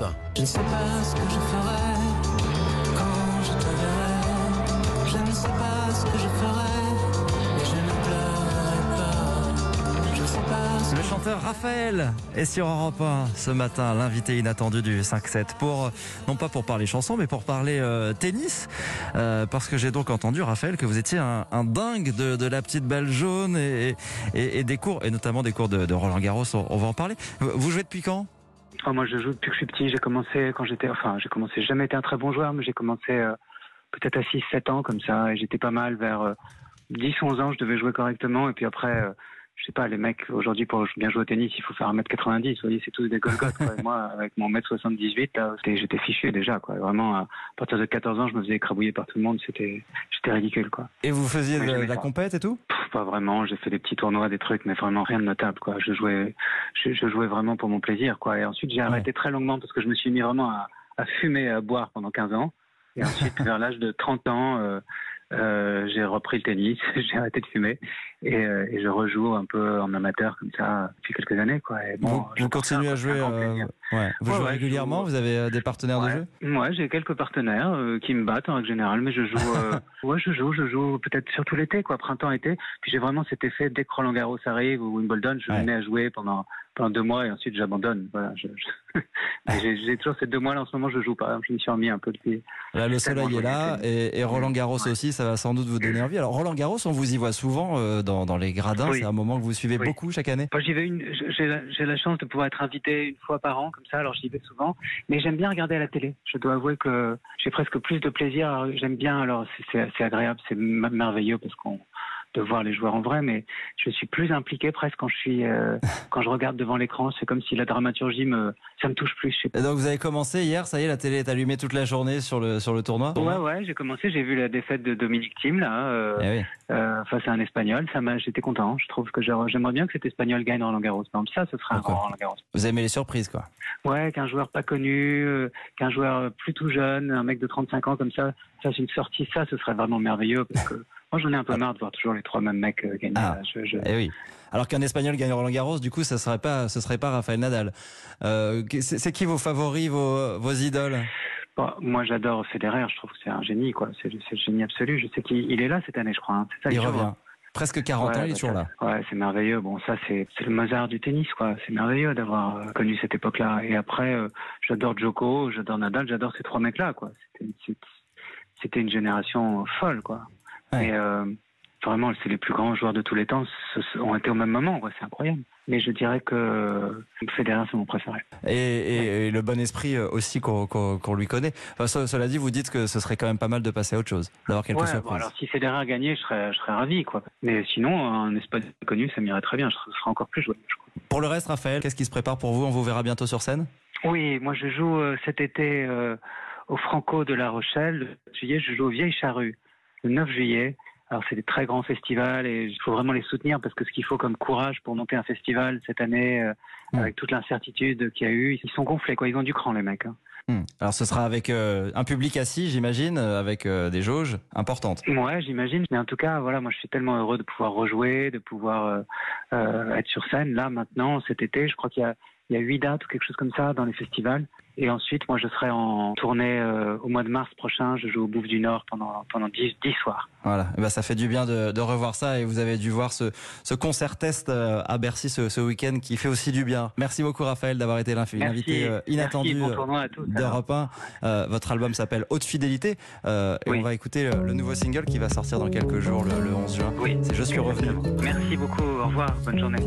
Europe 1. Je ne sais pas ce que je ferai quand je te verrai. Je ne sais pas ce que je ferai, mais je ne pleurerai pas. Je ne sais pas ce Le chanteur Raphaël est sur Europe 1 ce matin, l'invité inattendu du 5-7 pour, euh, non pas pour parler chanson, mais pour parler euh, tennis. Euh, parce que j'ai donc entendu, Raphaël, que vous étiez un, un dingue de, de la petite balle jaune et, et, et des cours, et notamment des cours de, de Roland Garros, on, on va en parler. Vous jouez depuis quand? Oh, moi, je joue depuis que je suis petit. J'ai commencé quand j'étais, enfin, j'ai commencé, jamais été un très bon joueur, mais j'ai commencé euh, peut-être à 6-7 ans comme ça, et j'étais pas mal vers euh, 10-11 ans, je devais jouer correctement, et puis après, euh, je sais pas, les mecs, aujourd'hui, pour bien jouer au tennis, il faut faire 1m90, vous voyez, c'est tous des golgotes, quoi. Et moi, avec mon 1m78, là, j'étais fichu déjà, quoi. Vraiment, à partir de 14 ans, je me faisais écrabouiller par tout le monde, c'était, j'étais ridicule, quoi. Et vous faisiez de, de la compète et tout? Pff, pas vraiment. J'ai fait des petits tournois, des trucs, mais vraiment rien de notable, quoi. Je jouais, je, je jouais vraiment pour mon plaisir, quoi. Et ensuite, j'ai arrêté très longuement parce que je me suis mis vraiment à, à fumer et à boire pendant 15 ans. Et ensuite, vers l'âge de 30 ans, euh, euh, j'ai repris le tennis, j'ai arrêté de fumer et, euh, et je rejoue un peu en amateur comme ça depuis quelques années, quoi. Et bon, Vous, continuez à jouer euh, ouais. Vous Ouais, jouez ouais, régulièrement joue- Vous avez des partenaires de jeu? Moi, j'ai quelques partenaires qui me battent en règle générale, mais je joue. ouais, je joue, je joue peut-être surtout l'été, quoi, printemps, été. Puis j'ai vraiment cet effet dès que Roland Garros arrive ou Wimbledon, je me mets à jouer pendant pendant deux mois et ensuite j'abandonne. Voilà. Je, je- Mais j'ai toujours ces deux mois-là en ce moment, je joue pas. Je m'y suis remis un peu depuis. Là, le soleil est là et, et Roland Garros aussi, ça va sans doute vous donner envie. Alors Roland Garros, on vous y voit souvent euh, dans, dans les gradins, Oui. c'est un moment que vous suivez Oui. beaucoup chaque année. Moi, j'y vais une. J'ai la, j'ai la chance de pouvoir être invité une fois par an comme ça, alors j'y vais souvent. Mais j'aime bien regarder à la télé. Je dois avouer que j'ai presque plus de plaisir. J'aime bien. Alors c'est- c'est c'est agréable, c'est merveilleux parce qu'on de voir les joueurs en vrai, mais je suis plus impliqué presque quand je suis euh, quand je regarde devant l'écran. C'est comme si la dramaturgie me ça me touche plus. Je sais pas. Et donc vous avez commencé hier, ça y est, la télé est allumée toute la journée sur le, sur le tournoi Ouais, ouais, j'ai commencé, j'ai vu la défaite de Dominique Thiem, là, euh, Eh oui. euh, face à un Espagnol. Ça m'a, j'étais content. Je trouve que j'aimerais bien que cet Espagnol gagne Roland Garros. Exemple, ça, ce serait un Roland Garros. Vous aimez les surprises, quoi. Ouais, qu'un joueur pas connu, qu'un joueur plus tout jeune, un mec de 35 ans comme ça, ça c'est une sortie, ça ce serait vraiment merveilleux parce que moi j'en ai un peu marre de voir toujours les trois mêmes mecs euh, gagner. Ah. là. Je- je- Eh oui. Alors qu'un Espagnol gagne Roland Garros, du coup, ça serait pas, ce serait pas Rafael Nadal. Euh, c'est qui vos favoris, vos, vos idoles? Bon, moi j'adore Federer, je trouve que c'est un génie quoi, c'est le génie absolu. Je sais qu'il il est là cette année, je crois. hein. Ça, Il revient. là. Presque 40 ans, il est bah, toujours là. Ouais, c'est merveilleux. Bon, ça, c'est le Mozart du tennis, quoi. C'est merveilleux d'avoir euh, connu cette époque-là. Et après, euh, j'adore Djoko, j'adore Nadal, j'adore ces trois mecs-là, quoi. C'était une génération folle, quoi. Ouais. Et euh, vraiment, c'est les plus grands joueurs de tous les temps ont été au même moment. C'est incroyable. Mais je dirais que Federer, c'est mon préféré. Et, et- et le bon esprit euh, aussi qu'on lui connaît. Enfin, ce- cela dit, vous dites que ce serait quand même pas mal de passer à autre chose, d'avoir quelques Ouais, bon, surprises. alors si Federer je serais, je serais ravi, quoi. Mais sinon, un Espagnol connu, ça m'irait très bien. Je serais, encore plus joué, je crois. Pour le reste, Raphaël, qu'est-ce qui se prépare pour vous? On vous verra bientôt sur scène? Oui, moi je joue euh, cet été euh, au Franco de La Rochelle. Le 7 juillet, je joue aux Vieilles Charrues le 9 juillet. Alors c'est des très grands festivals et il faut vraiment les soutenir parce que ce qu'il faut comme courage pour monter un festival cette année, euh, Mm. avec toute l'incertitude qu'il y a eu, ils sont gonflés quoi, ils ont du cran les mecs. hein. Hmm. Alors ce sera avec euh, un public assis, j'imagine, euh, avec euh, des jauges importantes. Ouais, j'imagine. Mais en tout cas, voilà, moi je suis tellement heureux de pouvoir rejouer, de pouvoir être sur scène là maintenant cet été. Je crois qu'il y a il y a huit dates ou quelque chose comme ça dans les festivals. Et ensuite, moi je serai en tournée euh, au mois de mars prochain. Je joue au Bouffe du Nord pendant pendant dix dix soirs. Voilà, Eh ben, ça fait du bien de, de revoir ça et vous avez dû voir ce, ce concert test euh, à Bercy ce, ce week-end qui fait aussi du bien. Merci beaucoup Raphaël d'avoir été l'invi- l'invité euh, inattendu bon euh, d'Europe 1. Euh, votre album s'appelle Haute Fidélité et Oui. on va écouter le, le nouveau single qui va sortir dans quelques jours, le, le 11 juin. Oui. C'est Je suis revenu. Merci beaucoup. Au revoir. Bonne journée.